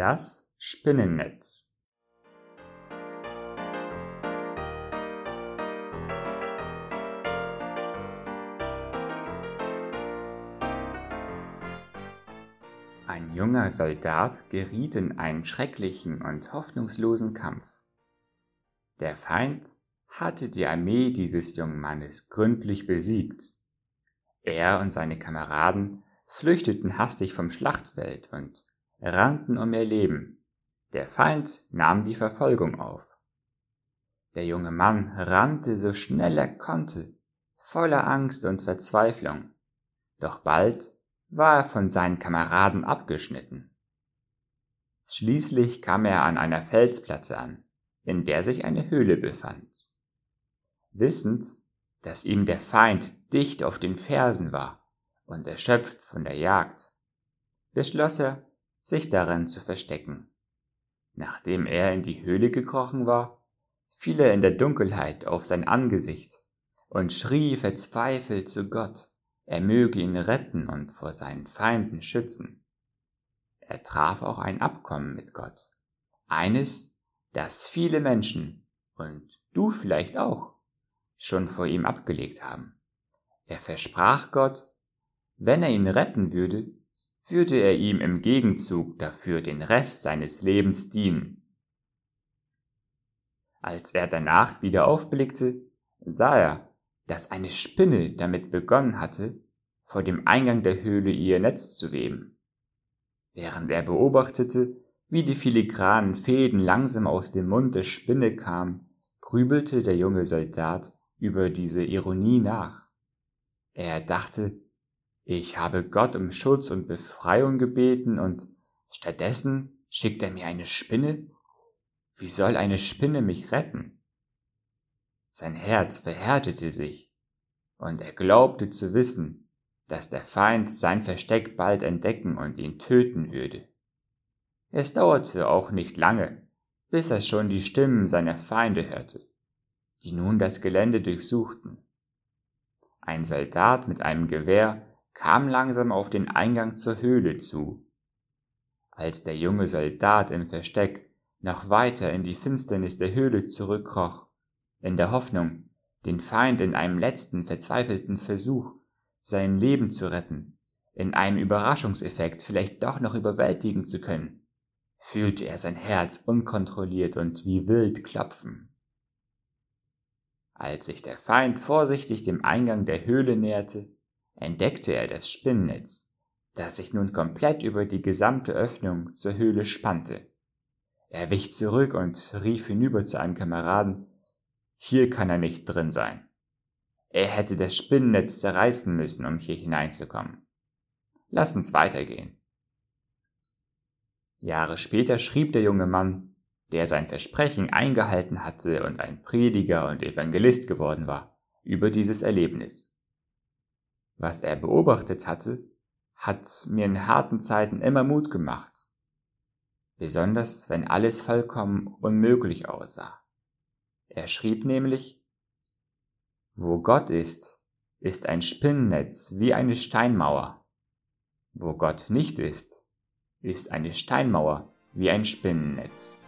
Das Spinnennetz Ein junger Soldat geriet in einen schrecklichen und hoffnungslosen Kampf. Der Feind hatte die Armee dieses jungen Mannes gründlich besiegt. Er und seine Kameraden flüchteten hastig vom Schlachtfeld und rannten um ihr Leben. Der Feind nahm die Verfolgung auf. Der junge Mann rannte so schnell er konnte, voller Angst und Verzweiflung. Doch bald war er von seinen Kameraden abgeschnitten. Schließlich kam er an einer Felsplatte an, in der sich eine Höhle befand. Wissend, dass ihm der Feind dicht auf den Fersen war und erschöpft von der Jagd, beschloss er, sich darin zu verstecken. Nachdem er in die Höhle gekrochen war, fiel er in der Dunkelheit auf sein Angesicht und schrie verzweifelt zu Gott er möge ihn retten und vor seinen Feinden schützen. Er traf auch ein Abkommen mit Gott, eines, das viele Menschen, und du vielleicht auch, schon vor ihm abgelegt haben. Er versprach Gott, wenn er ihn retten würde, würde er ihm im Gegenzug dafür den Rest seines Lebens dienen. Als er danach wieder aufblickte, sah er, dass eine Spinne damit begonnen hatte, vor dem Eingang der Höhle ihr Netz zu weben. Während er beobachtete, wie die filigranen Fäden langsam aus dem Mund der Spinne kamen, grübelte der junge Soldat über diese Ironie nach. Er dachte, ich habe Gott um Schutz und Befreiung gebeten und stattdessen schickt er mir eine Spinne? Wie soll eine Spinne mich retten? Sein Herz verhärtete sich, und er glaubte zu wissen, dass der Feind sein Versteck bald entdecken und ihn töten würde. Es dauerte auch nicht lange, bis er schon die Stimmen seiner Feinde hörte, die nun das Gelände durchsuchten. Ein Soldat mit einem Gewehr kam langsam auf den Eingang zur Höhle zu. Als der junge Soldat im Versteck noch weiter in die Finsternis der Höhle zurückkroch, in der Hoffnung, den Feind in einem letzten verzweifelten Versuch sein Leben zu retten, in einem Überraschungseffekt vielleicht doch noch überwältigen zu können, fühlte er sein Herz unkontrolliert und wie wild klopfen. Als sich der Feind vorsichtig dem Eingang der Höhle näherte, entdeckte er das Spinnennetz, das sich nun komplett über die gesamte Öffnung zur Höhle spannte. Er wich zurück und rief hinüber zu einem Kameraden, hier kann er nicht drin sein. Er hätte das Spinnennetz zerreißen müssen, um hier hineinzukommen. Lass uns weitergehen. Jahre später schrieb der junge Mann, der sein Versprechen eingehalten hatte und ein Prediger und Evangelist geworden war, über dieses Erlebnis. Was er beobachtet hatte, hat mir in harten Zeiten immer Mut gemacht, besonders wenn alles vollkommen unmöglich aussah. Er schrieb nämlich, Wo Gott ist, ist ein Spinnennetz wie eine Steinmauer. Wo Gott nicht ist, ist eine Steinmauer wie ein Spinnennetz.